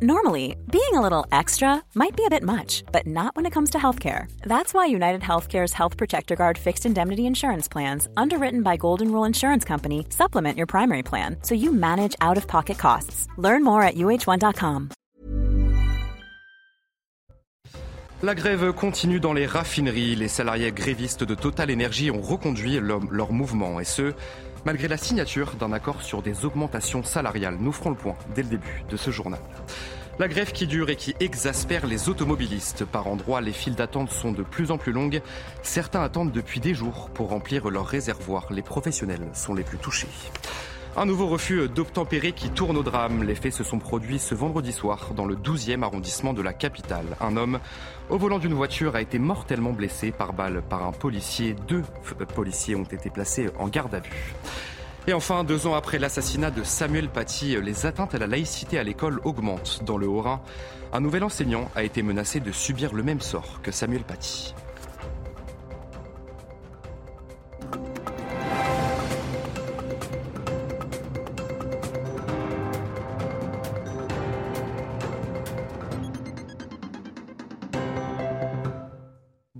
Normally, being a little extra might be a bit much, but not when it comes to healthcare. That's why United Healthcare's Health Protector Guard fixed indemnity insurance plans, underwritten by Golden Rule Insurance Company, supplement your primary plan so you manage out of pocket costs. Learn more at uh1.com. La grève continue dans les raffineries. Les salariés grévistes de Total Energy ont reconduit leur, leur mouvement et ce, malgré la signature d'un accord sur des augmentations salariales. Nous ferons le point dès le début de ce journal. La grève qui dure et qui exaspère les automobilistes. Par endroits, les files d'attente sont de plus en plus longues. Certains attendent depuis des jours pour remplir leur réservoir. Les professionnels sont les plus touchés. Un nouveau refus d'obtempérer qui tourne au drame. Les faits se sont produits ce vendredi soir dans le 12e arrondissement de la capitale. Un homme au volant d'une voiture a été mortellement blessé par balle par un policier. Deux policiers ont été placés en garde à vue. Et enfin, deux ans après l'assassinat de Samuel Paty, les atteintes à la laïcité à l'école augmentent. Dans le Haut-Rhin, un nouvel enseignant a été menacé de subir le même sort que Samuel Paty.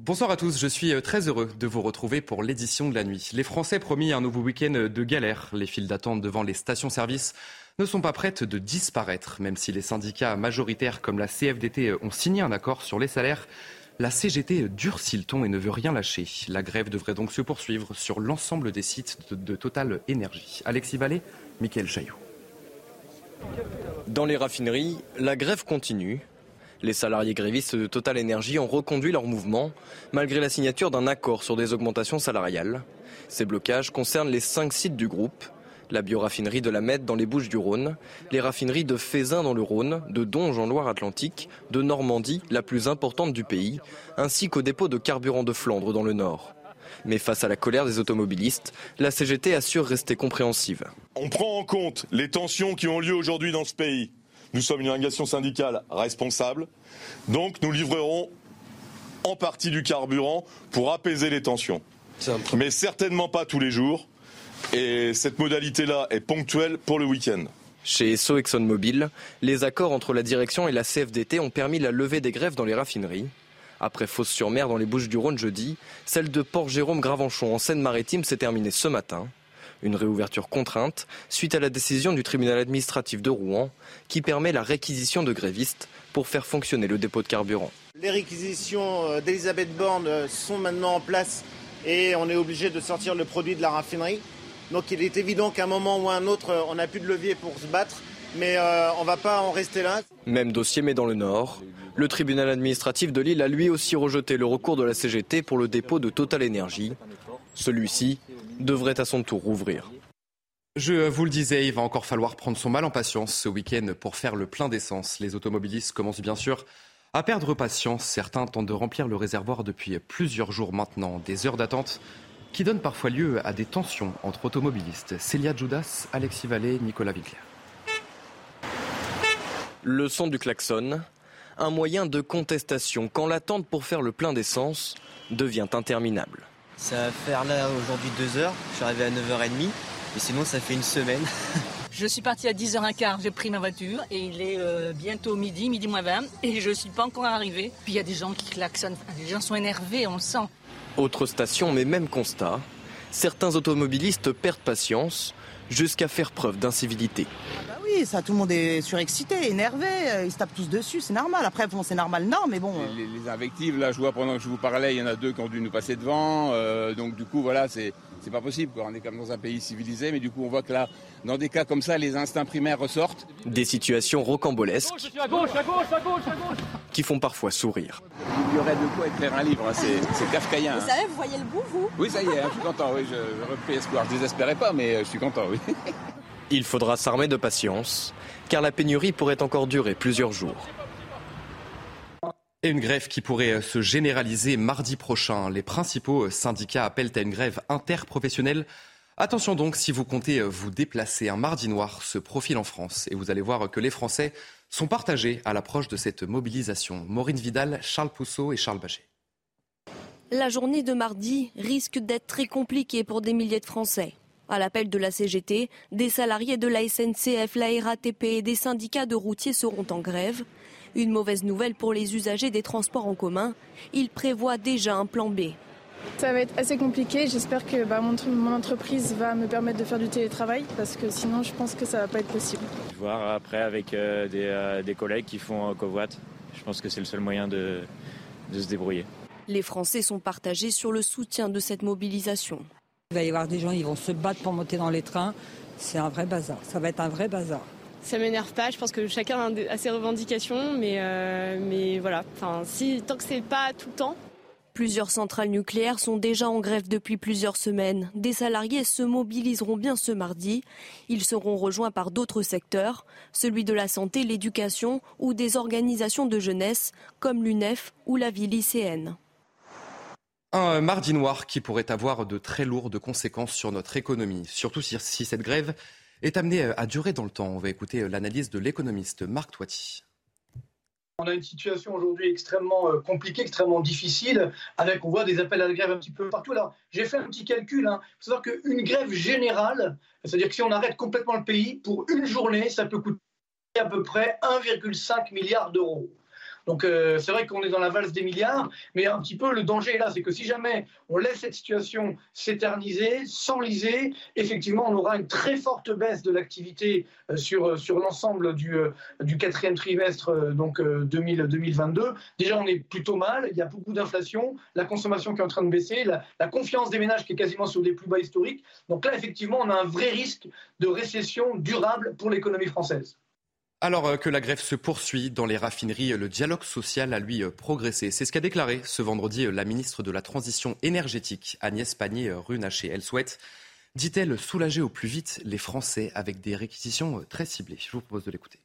Bonsoir à tous, je suis euh, très heureux de vous retrouver pour l'édition de la nuit. Les Français promis un nouveau week-end de galère. Les files d'attente devant les stations-service ne sont pas prêtes de disparaître, même si les syndicats majoritaires comme la CFDT ont signé un accord sur les salaires. La CGT durcit le ton et ne veut rien lâcher. La grève devrait donc se poursuivre sur l'ensemble des sites de, de Total Énergie. Alexis Vallée, Mickaël Chaillot. Dans les raffineries, la grève continue. Les salariés grévistes de Total Energy ont reconduit leur mouvement malgré la signature d'un accord sur des augmentations salariales. Ces blocages concernent les cinq sites du groupe la bioraffinerie de la Mette dans les Bouches du Rhône, les raffineries de Fézin dans le Rhône, de Donge en Loire-Atlantique, de Normandie, la plus importante du pays, ainsi qu'au dépôt de carburant de Flandre dans le Nord. Mais face à la colère des automobilistes, la CGT assure rester compréhensive. On prend en compte les tensions qui ont lieu aujourd'hui dans ce pays. Nous sommes une organisation syndicale responsable, donc nous livrerons en partie du carburant pour apaiser les tensions. Mais certainement pas tous les jours. Et cette modalité-là est ponctuelle pour le week-end. Chez Esso ExxonMobil, les accords entre la direction et la CFDT ont permis la levée des grèves dans les raffineries. Après Fos-sur-Mer dans les Bouches-du-Rhône jeudi, celle de Port-Jérôme-Gravenchon en Seine-Maritime s'est terminée ce matin. Une réouverture contrainte suite à la décision du tribunal administratif de Rouen qui permet la réquisition de grévistes pour faire fonctionner le dépôt de carburant. Les réquisitions d'Elisabeth Borne sont maintenant en place et on est obligé de sortir le produit de la raffinerie. Donc il est évident qu'à un moment ou à un autre, on n'a plus de levier pour se battre, mais euh, on ne va pas en rester là. Même dossier mais dans le Nord. Le tribunal administratif de Lille a lui aussi rejeté le recours de la CGT pour le dépôt de Total Énergie. Celui-ci devrait à son tour rouvrir. Je vous le disais, il va encore falloir prendre son mal en patience ce week-end pour faire le plein d'essence. Les automobilistes commencent bien sûr à perdre patience. Certains tentent de remplir le réservoir depuis plusieurs jours maintenant. Des heures d'attente qui donnent parfois lieu à des tensions entre automobilistes. Célia Judas, Alexis Vallée, Nicolas Winkler. Le son du klaxon, un moyen de contestation quand l'attente pour faire le plein d'essence devient interminable. Ça va faire là aujourd'hui deux heures, je suis arrivé à 9h30 et sinon ça fait une semaine. Je suis parti à 10h15, j'ai pris ma voiture et il est euh, bientôt midi, midi moins 20 et je ne suis pas encore arrivé. Puis il y a des gens qui klaxonnent, les gens sont énervés, on le sent. Autre station, mais même constat, certains automobilistes perdent patience jusqu'à faire preuve d'incivilité. Bah oui, ça, tout le monde est surexcité, énervé, ils se tapent tous dessus, c'est normal. Après, bon, c'est normal, non, mais bon. Les, les, invectives, là, je vois pendant que je vous parlais, il y en a deux qui ont dû nous passer devant, euh, donc du coup, voilà, c'est. C'est pas possible, quoi. on est comme dans un pays civilisé, mais du coup on voit que là, dans des cas comme ça, les instincts primaires ressortent. Des situations rocambolesques à gauche, à gauche, à gauche, qui font parfois sourire. Il y aurait de quoi écrire un livre, hein. c'est kafkaïen. Vous savez, vous voyez le bout, vous Oui, ça y est, hein, je suis content, oui, je, je repris espoir. Je désespérais pas, mais je suis content, oui. Il faudra s'armer de patience, car la pénurie pourrait encore durer plusieurs jours. Et une grève qui pourrait se généraliser mardi prochain. Les principaux syndicats appellent à une grève interprofessionnelle. Attention donc, si vous comptez vous déplacer, un mardi noir se profile en France. Et vous allez voir que les Français sont partagés à l'approche de cette mobilisation. Maureen Vidal, Charles Pousseau et Charles Bachet. La journée de mardi risque d'être très compliquée pour des milliers de Français. À l'appel de la CGT, des salariés de la SNCF, la RATP et des syndicats de routiers seront en grève. Une mauvaise nouvelle pour les usagers des transports en commun. Ils prévoient déjà un plan B. Ça va être assez compliqué. J'espère que bah, mon, mon, entreprise va me permettre de faire du télétravail parce que sinon je pense que ça va pas être possible. Voir après avec euh, des, euh, des, collègues qui font euh, covoit. Je pense que c'est le seul moyen de, de se débrouiller. Les Français sont partagés sur le soutien de cette mobilisation. Il va y avoir des gens qui vont se battre pour monter dans les trains. C'est un vrai bazar. Ça va être un vrai bazar. Ça m'énerve pas. Je pense que chacun a ses revendications, mais, euh, mais voilà. Enfin, si tant que c'est pas tout le temps. Plusieurs centrales nucléaires sont déjà en grève depuis plusieurs semaines. Des salariés se mobiliseront bien ce mardi. Ils seront rejoints par d'autres secteurs, celui de la santé, l'éducation ou des organisations de jeunesse comme l'UNEF ou la vie lycéenne. Un mardi noir qui pourrait avoir de très lourdes conséquences sur notre économie, surtout si, si cette grève est amenée à durer dans le temps. On va écouter l'analyse de l'économiste Marc Toiti. On a une situation aujourd'hui extrêmement compliquée, extrêmement difficile, avec, on voit des appels à la grève un petit peu partout. Alors, j'ai fait un petit calcul. Hein. Il faut savoir qu'une grève générale, c'est-à-dire que si on arrête complètement le pays, pour une journée, ça peut coûter à peu près 1,5 milliard d'euros. Donc euh, c'est vrai qu'on est dans la valse des milliards, mais un petit peu le danger est là, c'est que si jamais on laisse cette situation s'éterniser, s'enliser, effectivement on aura une très forte baisse de l'activité euh, sur, sur l'ensemble du, euh, du quatrième trimestre donc 2000, 2022. Déjà on est plutôt mal, il y a beaucoup d'inflation, la consommation qui est en train de baisser, la, la confiance des ménages qui est quasiment sur des plus bas historiques. Donc là effectivement on a un vrai risque de récession durable pour l'économie française. Alors que la grève se poursuit dans les raffineries, le dialogue social a lui progressé. C'est ce qu'a déclaré ce vendredi la ministre de la Transition énergétique, Agnès Pannier-Runacher. Elle souhaite, dit-elle, soulager au plus vite les Français avec des réquisitions très ciblées. Je vous propose de l'écouter.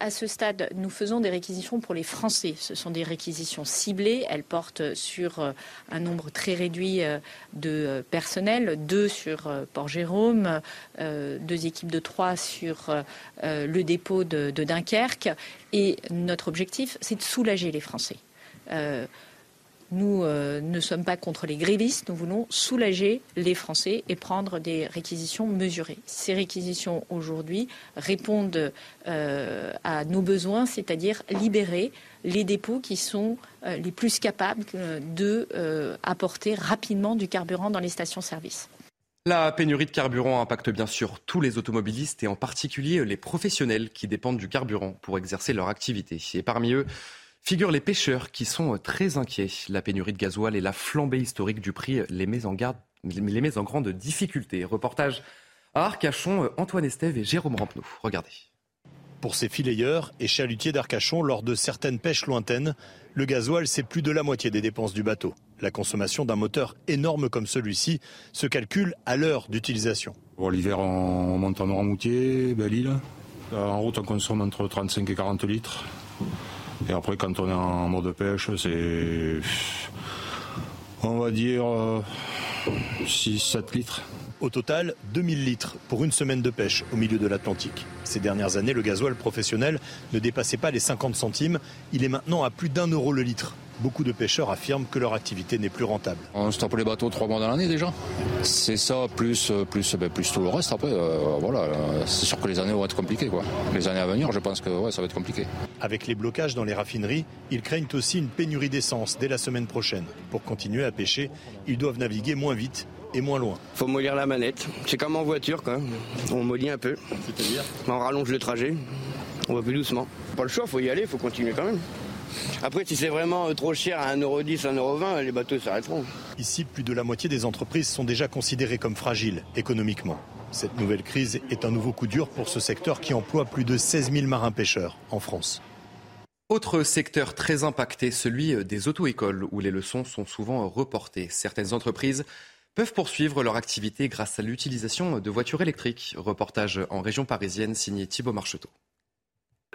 À ce stade, nous faisons des réquisitions pour les Français. Ce sont des réquisitions ciblées. Elles portent sur un nombre très réduit de personnel, deux sur Port-Jérôme, deux équipes de trois sur le dépôt de, Dunkerque. Et notre objectif, c'est de soulager les Français. Nous euh, ne sommes pas contre les grévistes, nous voulons soulager les Français et prendre des réquisitions mesurées. Ces réquisitions aujourd'hui répondent euh, à nos besoins, c'est-à-dire libérer les dépôts qui sont euh, les plus capables de apporter rapidement du carburant dans les stations-service. La pénurie de carburant impacte bien sûr tous les automobilistes et en particulier les professionnels qui dépendent du carburant pour exercer leur activité. Et parmi eux, figurent les pêcheurs qui sont très inquiets. La pénurie de gasoil et la flambée historique du prix les met en, garde, les met en grande difficulté. Reportage à Arcachon, Antoine Estève et Jérôme Rampenou. Regardez. Pour ces fileyeurs et chalutiers d'Arcachon, lors de certaines pêches lointaines, le gasoil, c'est plus de la moitié des dépenses du bateau. La consommation d'un moteur énorme comme celui-ci se calcule à l'heure d'utilisation. L'hiver, on monte en Noirmoutier, Belle-Île. En route, on consomme entre 35 et 40 litres. Et après, quand on est en mode pêche, c'est. On va dire 6-7 litres. Au total, 2000 litres pour une semaine de pêche au milieu de l'Atlantique. Ces dernières années, le gasoil professionnel ne dépassait pas les 50 centimes. Il est maintenant à plus d'un euro le litre. Beaucoup de pêcheurs affirment que leur activité n'est plus rentable. On stoppe les bateaux trois mois dans l'année déjà. C'est ça, plus, plus, ben, plus tout le reste après. Euh, voilà, c'est sûr que les années vont être compliquées. Quoi. Les années à venir, je pense que ouais, ça va être compliqué. Avec les blocages dans les raffineries, ils craignent aussi une pénurie d'essence dès la semaine prochaine. Pour continuer à pêcher, ils doivent naviguer moins vite et moins loin. Faut mollir la manette. C'est comme en voiture, quoi. On mollit un peu. C'est-à-dire On rallonge le trajet. On va plus doucement. Pas le choix, faut y aller, faut continuer quand même. Après, si c'est vraiment trop cher à 1,10€, 1,20€, les bateaux s'arrêteront. Ici, plus de la moitié des entreprises sont déjà considérées comme fragiles économiquement. Cette nouvelle crise est un nouveau coup dur pour ce secteur qui emploie plus de 16 000 marins-pêcheurs en France. Autre secteur très impacté, celui des auto-écoles, où les leçons sont souvent reportées. Certaines entreprises peuvent poursuivre leur activité grâce à l'utilisation de voitures électriques. Reportage en région parisienne signé Thibault Marcheteau.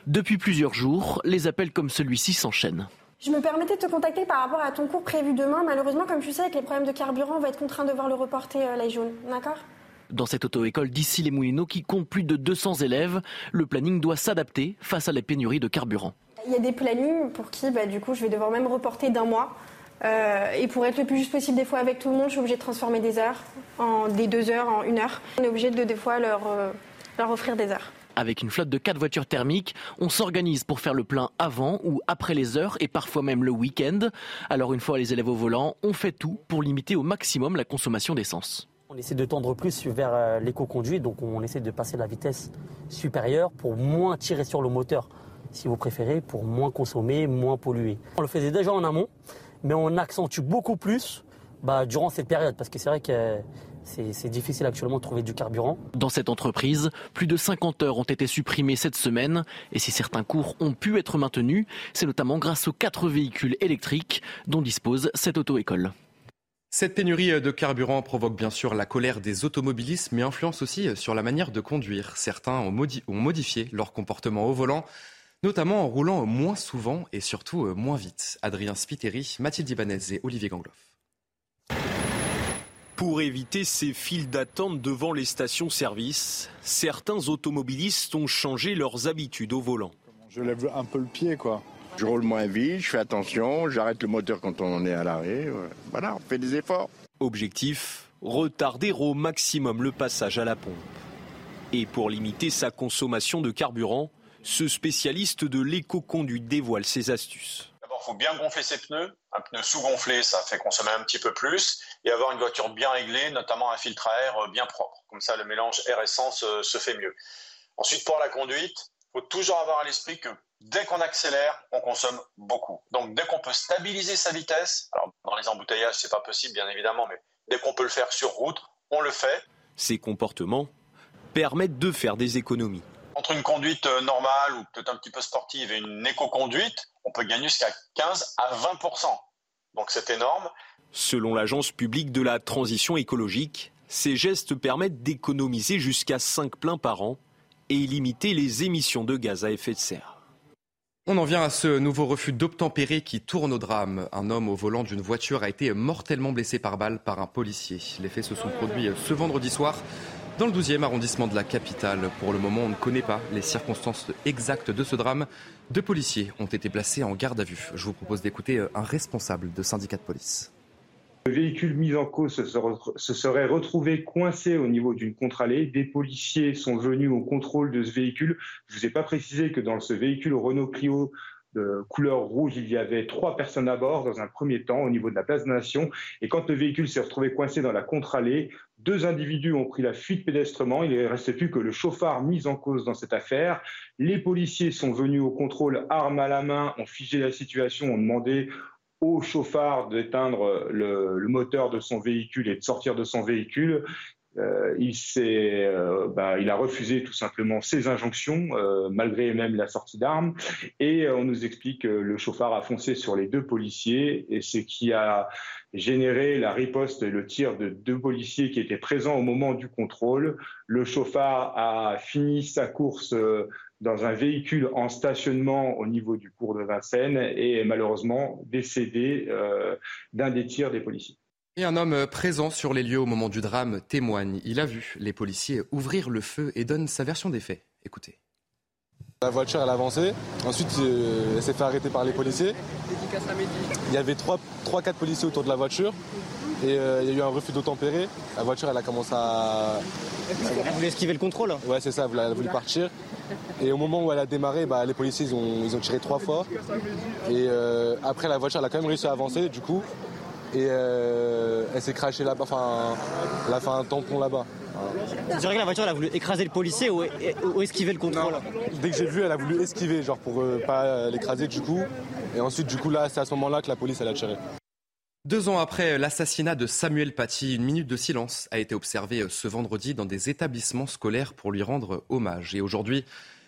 Depuis plusieurs jours, les appels comme celui-ci s'enchaînent. Je me permettais de te contacter par rapport à ton cours prévu demain. Malheureusement, comme tu sais, avec les problèmes de carburant, on va être contraint de voir le reporter euh, la jaune. D'accord? Dans cette auto-école d'ici les Moulineaux qui compte plus de 200 élèves, le planning doit s'adapter face à la pénurie de carburant. Il y a des plannings pour qui, bah, du coup, je vais devoir même reporter d'un mois Euh, et pour être le plus juste possible des fois avec tout le monde, je suis obligée de transformer des heures, en, des deux heures en une heure. On est obligé de des fois leur, euh, leur offrir des heures. Avec une flotte de quatre voitures thermiques, on s'organise pour faire le plein avant ou après les heures et parfois même le week-end. Alors une fois les élèves au volant, on fait tout pour limiter au maximum la consommation d'essence. On essaie de tendre plus vers euh, l'éco-conduit, donc on essaie de passer la vitesse supérieure pour moins tirer sur le moteur, si vous préférez, pour moins consommer, moins polluer. On le faisait déjà en amont, mais on accentue beaucoup plus bah, durant cette période, parce que c'est vrai que c'est difficile actuellement de trouver du carburant. Dans cette entreprise, plus de 50 heures ont été supprimées cette semaine. Et si certains cours ont pu être maintenus, c'est notamment grâce aux quatre véhicules électriques dont dispose cette auto-école. Cette pénurie de carburant provoque bien sûr la colère des automobilistes, mais influence aussi sur la manière de conduire. Certains ont, modifié leur comportement au volant, notamment en roulant moins souvent et surtout moins vite. Adrien Spiteri, Mathilde Ibanez et Olivier Gangloff. Pour éviter ces files d'attente devant les stations-service, certains automobilistes ont changé leurs habitudes au volant. Je lève un peu le pied, quoi. Je roule moins vite, je fais attention, j'arrête le moteur quand on est à l'arrêt. Voilà, on fait des efforts. Objectif retarder au maximum le passage à la pompe. Et pour limiter sa consommation de carburant, ce spécialiste de l'éco-conduite dévoile ses astuces. Faut bien gonfler ses pneus. Un pneu sous-gonflé, ça fait consommer un petit peu plus. Et avoir une voiture bien réglée, notamment un filtre à air bien propre. Comme ça, le mélange air-essence euh, se fait mieux. Ensuite, pour la conduite, il faut toujours avoir à l'esprit que dès qu'on accélère, on consomme beaucoup. Donc dès qu'on peut stabiliser sa vitesse, alors dans les embouteillages, c'est pas possible bien évidemment, mais dès qu'on peut le faire sur route, on le fait. Ces comportements permettent de faire des économies. Entre une conduite euh, normale ou peut-être un petit peu sportive et une éco-conduite, on peut gagner jusqu'à 15 à 20% Donc c'est énorme. Selon l'Agence publique de la transition écologique, ces gestes permettent d'économiser jusqu'à 5 pleins par an et limiter les émissions de gaz à effet de serre. On en vient à ce nouveau refus d'obtempérer qui tourne au drame. Un homme au volant d'une voiture a été mortellement blessé par balle par un policier. Les faits se sont produits ce vendredi soir dans le 12e arrondissement de la capitale. Pour le moment, on ne connaît pas les circonstances exactes de ce drame. Deux policiers ont été placés en garde à vue. Je vous propose d'écouter un responsable de syndicat de police. Le véhicule mis en cause se serait retrouvé coincé au niveau d'une contre-allée. Des policiers sont venus au contrôle de ce véhicule. Je ne vous ai pas précisé que dans ce véhicule Renault Clio de couleur rouge, il y avait trois personnes à bord dans un premier temps au niveau de la place de Nation. Et quand le véhicule s'est retrouvé coincé dans la contre-allée, deux individus ont pris la fuite pédestrement. Il ne restait plus que le chauffard mis en cause dans cette affaire. Les policiers sont venus au contrôle, armes à la main, ont figé la situation, ont demandé au chauffard d'éteindre le, moteur de son véhicule et de sortir de son véhicule. Euh, il, euh, bah, il, a refusé tout simplement ces injonctions, euh, malgré même la sortie d'armes. Et on nous explique que le chauffard a foncé sur les deux policiers, et ce qui a généré la riposte et le tir de deux policiers qui étaient présents au moment du contrôle. Le chauffard a fini sa course dans un véhicule en stationnement au niveau du cours de Vincennes et est malheureusement décédé euh, d'un des tirs des policiers. Et un homme présent sur les lieux au moment du drame témoigne. Il a vu les policiers ouvrir le feu et donne sa version des faits. Écoutez. La voiture, elle a avancé. Ensuite, euh, elle s'est fait arrêter par les policiers. Il y avait 3-4 policiers autour de la voiture. Et euh, il y a eu un refus d'obtempérer. La voiture, elle a commencé à. Elle voulait esquiver le contrôle Ouais, c'est ça, elle a voulu partir. Et au moment où elle a démarré, bah, les policiers ils ont, ils ont tiré trois fois. Et euh, après, la voiture elle a quand même réussi à avancer du coup. Et euh, elle s'est crachée là-bas, enfin, elle a fait un tampon là-bas. Tu dirais que la voiture elle a voulu écraser le policier ou, esquiver le contrôle Dès que j'ai vu, elle a voulu esquiver, genre pour euh, pas l'écraser du coup. Et ensuite, du coup, là, c'est à ce moment-là que la police elle a tiré. Deux ans après l'assassinat de Samuel Paty, une minute de silence a été observée ce vendredi dans des établissements scolaires pour lui rendre hommage. Et aujourd'hui,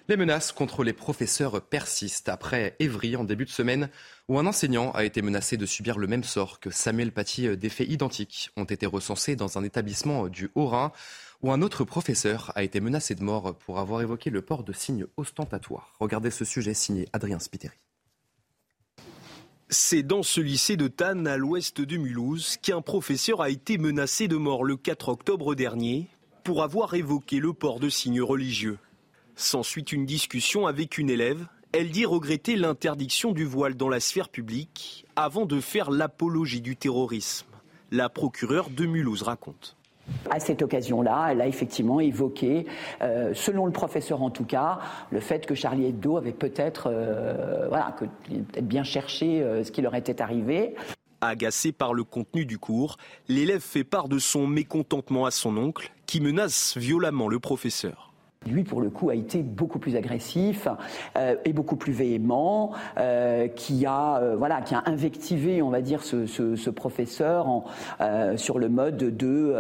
les menaces contre les professeurs persistent. Après Évry, en début de semaine, où un enseignant a été menacé de subir le même sort que Samuel Paty, des faits identiques ont été recensés dans un établissement du Haut-Rhin, où un autre professeur a été menacé de mort pour avoir évoqué le port de signes ostentatoires. Regardez ce sujet signé Adrien Spiteri. C'est dans ce lycée de Tannes, à l'ouest de Mulhouse, qu'un professeur a été menacé de mort le 4 octobre dernier pour avoir évoqué le port de signes religieux. S'ensuit une discussion avec une élève Elle dit regretter l'interdiction du voile dans la sphère publique avant de faire l'apologie du terrorisme. La procureure de Mulhouse raconte. À cette occasion-là, elle a effectivement évoqué, euh, selon le professeur en tout cas, le fait que Charlie Hebdo avait peut-être euh, voilà, peut bien cherché euh, ce qui leur était arrivé. Agacé par le contenu du cours, l'élève fait part de son mécontentement à son oncle, qui menace violemment le professeur. Lui, pour le coup, a été beaucoup plus agressif euh, et beaucoup plus véhément, euh, qui a euh, voilà, qui a invectivé, on va dire, ce, professeur sur le mode de,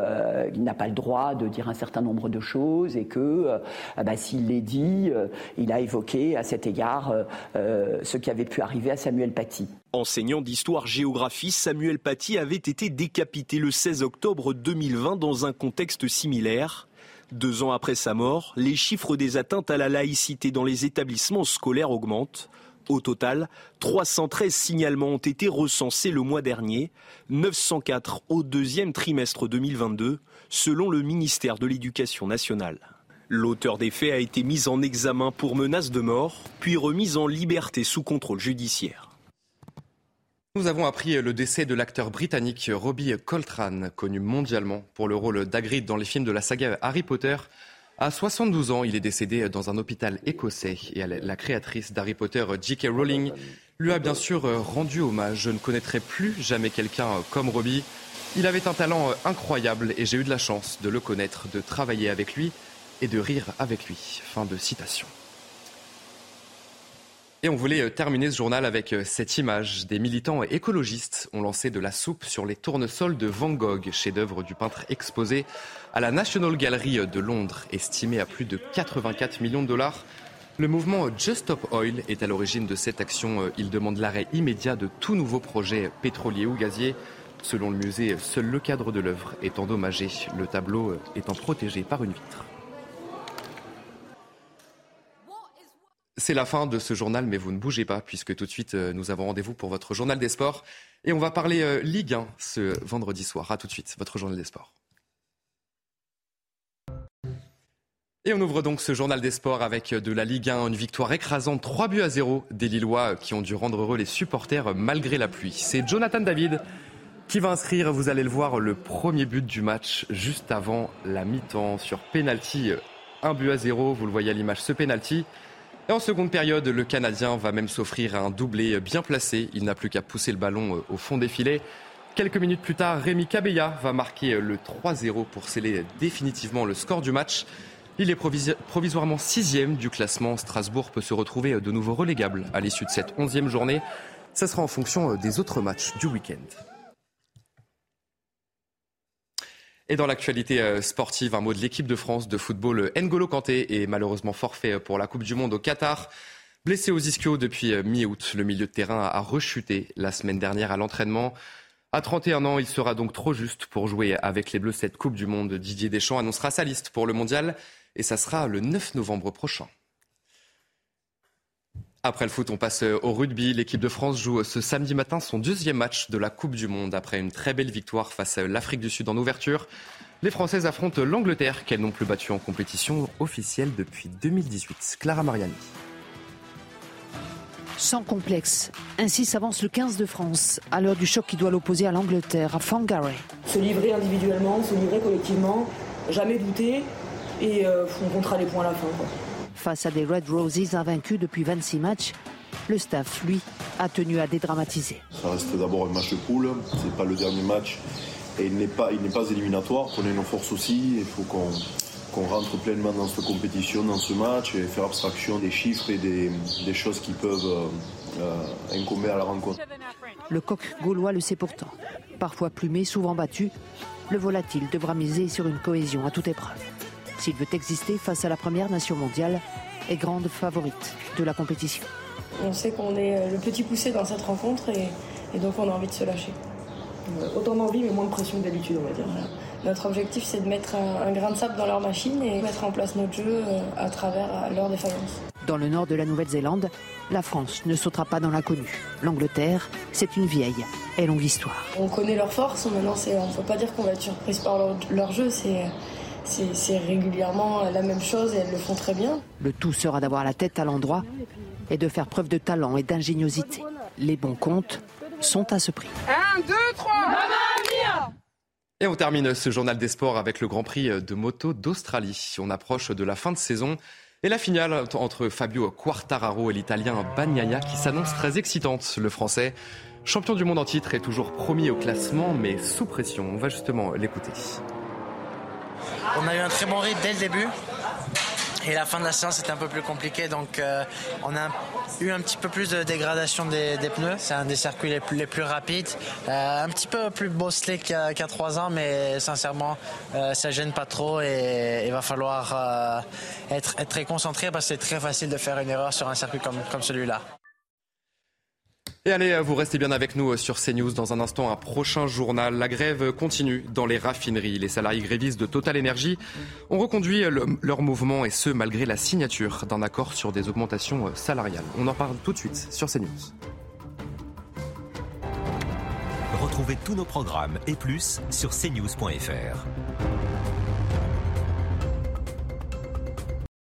il n'a pas le droit de dire un certain nombre de choses et que, bah, s'il les dit, il a évoqué à cet égard ce qui avait pu arriver à Samuel Paty. Enseignant d'histoire-géographie, Samuel Paty avait été décapité le 16 octobre 2020 dans un contexte similaire. Deux ans après sa mort, les chiffres des atteintes à la laïcité dans les établissements scolaires augmentent. Au total, 313 signalements ont été recensés le mois dernier, 904 au deuxième trimestre 2022, selon le ministère de l'Éducation nationale. L'auteur des faits a été mis en examen pour menace de mort, puis remis en liberté sous contrôle judiciaire. Nous avons appris le décès de l'acteur britannique Robbie Coltrane, connu mondialement pour le rôle d'Agrid dans les films de la saga Harry Potter. À 72 ans, il est décédé dans un hôpital écossais et la créatrice d'Harry Potter, J.K. Rowling, lui a bien sûr rendu hommage. Je ne connaîtrai plus jamais quelqu'un comme Robbie. Il avait un talent incroyable et j'ai eu de la chance de le connaître, de travailler avec lui et de rire avec lui. Fin de citation. Et on voulait euh, terminer ce journal avec euh, cette image. Des militants écologistes ont lancé de la soupe sur les tournesols de Van Gogh, chef-d'œuvre du peintre exposé à la National Gallery de Londres, estimé à plus de 84 millions de dollars. Le mouvement Just Stop Oil est à l'origine de cette action. Euh, il demande l'arrêt immédiat de tout nouveau projet pétrolier ou gazier. Selon le musée, seul le cadre de l'œuvre est endommagé, le tableau étant protégé par une vitre. C'est la fin de ce journal, mais vous ne bougez pas, puisque tout de suite, euh, nous avons rendez-vous pour votre journal des sports. Et on va parler euh, Ligue 1 ce vendredi soir. A tout de suite, votre journal des sports. Et on ouvre donc ce journal des sports avec euh, de la Ligue 1, une victoire écrasante, 3 buts à 0 des Lillois qui ont dû rendre heureux les supporters malgré la pluie. C'est Jonathan David qui va inscrire, vous allez le voir, le premier but du match juste avant la mi-temps sur penalty. 1 but à 0, vous le voyez à l'image, ce penalty. Et en seconde période, le Canadien va même s'offrir un doublé bien placé. Il n'a plus qu'à pousser le ballon euh, au fond des filets. Quelques minutes plus tard, Rémi Cabella va marquer euh, le 3-0 pour sceller définitivement le score du match. Il est provisoirement sixième du classement. Strasbourg peut se retrouver euh, de nouveau relégable à l'issue de cette onzième journée. Ça sera en fonction des autres matchs du week-end. Et dans l'actualité euh, sportive, un mot de l'équipe de France de football. N'Golo Kanté est malheureusement forfait pour la Coupe du Monde au Qatar. Blessé aux ischios depuis euh, mi-août, le milieu de terrain a rechuté la semaine dernière à l'entraînement. À 31 ans, il sera donc trop juste pour jouer avec les Bleus cette Coupe du Monde. Didier Deschamps annoncera sa liste pour le mondial et ça sera le 9 novembre prochain. Après le foot, on passe euh, au rugby. L'équipe de France joue ce samedi matin son deuxième match de la Coupe du Monde après une très belle victoire face à l'Afrique du Sud en ouverture. Les Françaises affrontent l'Angleterre qu'elles n'ont plus battue en compétition officielle depuis 2018. Clara Mariani. Sans complexe. Ainsi s'avance le 15 de France à l'heure du choc qui doit l'opposer à l'Angleterre, à Fangaré. Se livrer individuellement, se livrer collectivement, jamais douter et euh, on comptera les points à la fin. Face à des Red Roses invaincus depuis 26 matchs, le staff, lui, a tenu à dédramatiser. Ça reste d'abord un match de poule, c'est pas le dernier match et il n'est pas, il n'est pas éliminatoire. Prenez nos forces aussi, il faut qu'on qu'on rentre pleinement dans cette compétition, dans ce match, et faire abstraction des chiffres et des, des choses qui peuvent euh, euh, incomber à la rencontre. Le coq gaulois le sait pourtant. Parfois plumé, souvent battu, le volatile devra miser sur une cohésion à toute épreuve s'il veut exister face à la première nation mondiale et grande favorite de la compétition. On sait qu'on est le petit poussé dans cette rencontre et, et, donc on a envie de se lâcher. Autant d'envie mais moins de pression que d'habitude on va dire. Notre objectif c'est de mettre un, un, grain de sable dans leur machine et mettre en place notre jeu à travers leur défaillance. Dans le nord de la Nouvelle-Zélande, la France ne sautera pas dans l'inconnu. L'Angleterre, c'est une vieille et longue histoire. On connaît leurs forces, maintenant on ne peut pas dire qu'on va être surprise par leur, leur jeu, c'est c'est régulièrement la même chose et elles le font très bien. Le tout sera d'avoir la tête à l'endroit et de faire preuve de talent et d'ingéniosité. Les bons comptes sont à ce prix. 1, 2, 3 et on termine ce journal des sports avec le Grand Prix de moto d'Australie. On approche de la fin de saison et la finale entre Fabio Quartararo et l'Italien Bagnaia qui s'annonce très excitante. Le Français, champion du monde en titre, est toujours premier au classement mais sous pression. On va justement l'écouter. On a eu un très bon rythme dès le début. Et la fin de la séance était un peu plus compliquée, donc euh, on a eu un petit peu plus de dégradation des, pneus. C'est un des circuits les plus, rapides. Euh, un petit peu plus bosselé y a trois ans, mais sincèrement, euh, ça gêne pas trop et il va falloir être, être, très concentré parce que c'est très facile de faire une erreur sur un circuit comme celui-là. Et allez, vous restez bien avec nous sur CNews. Dans un instant, un prochain journal. La grève continue dans les raffineries. Les salariés grévistes de Total Energy ont reconduit leur mouvement et ce, malgré la signature d'un accord sur des augmentations salariales. On en parle tout de suite sur CNews. Retrouvez tous nos programmes et plus sur cnews.fr.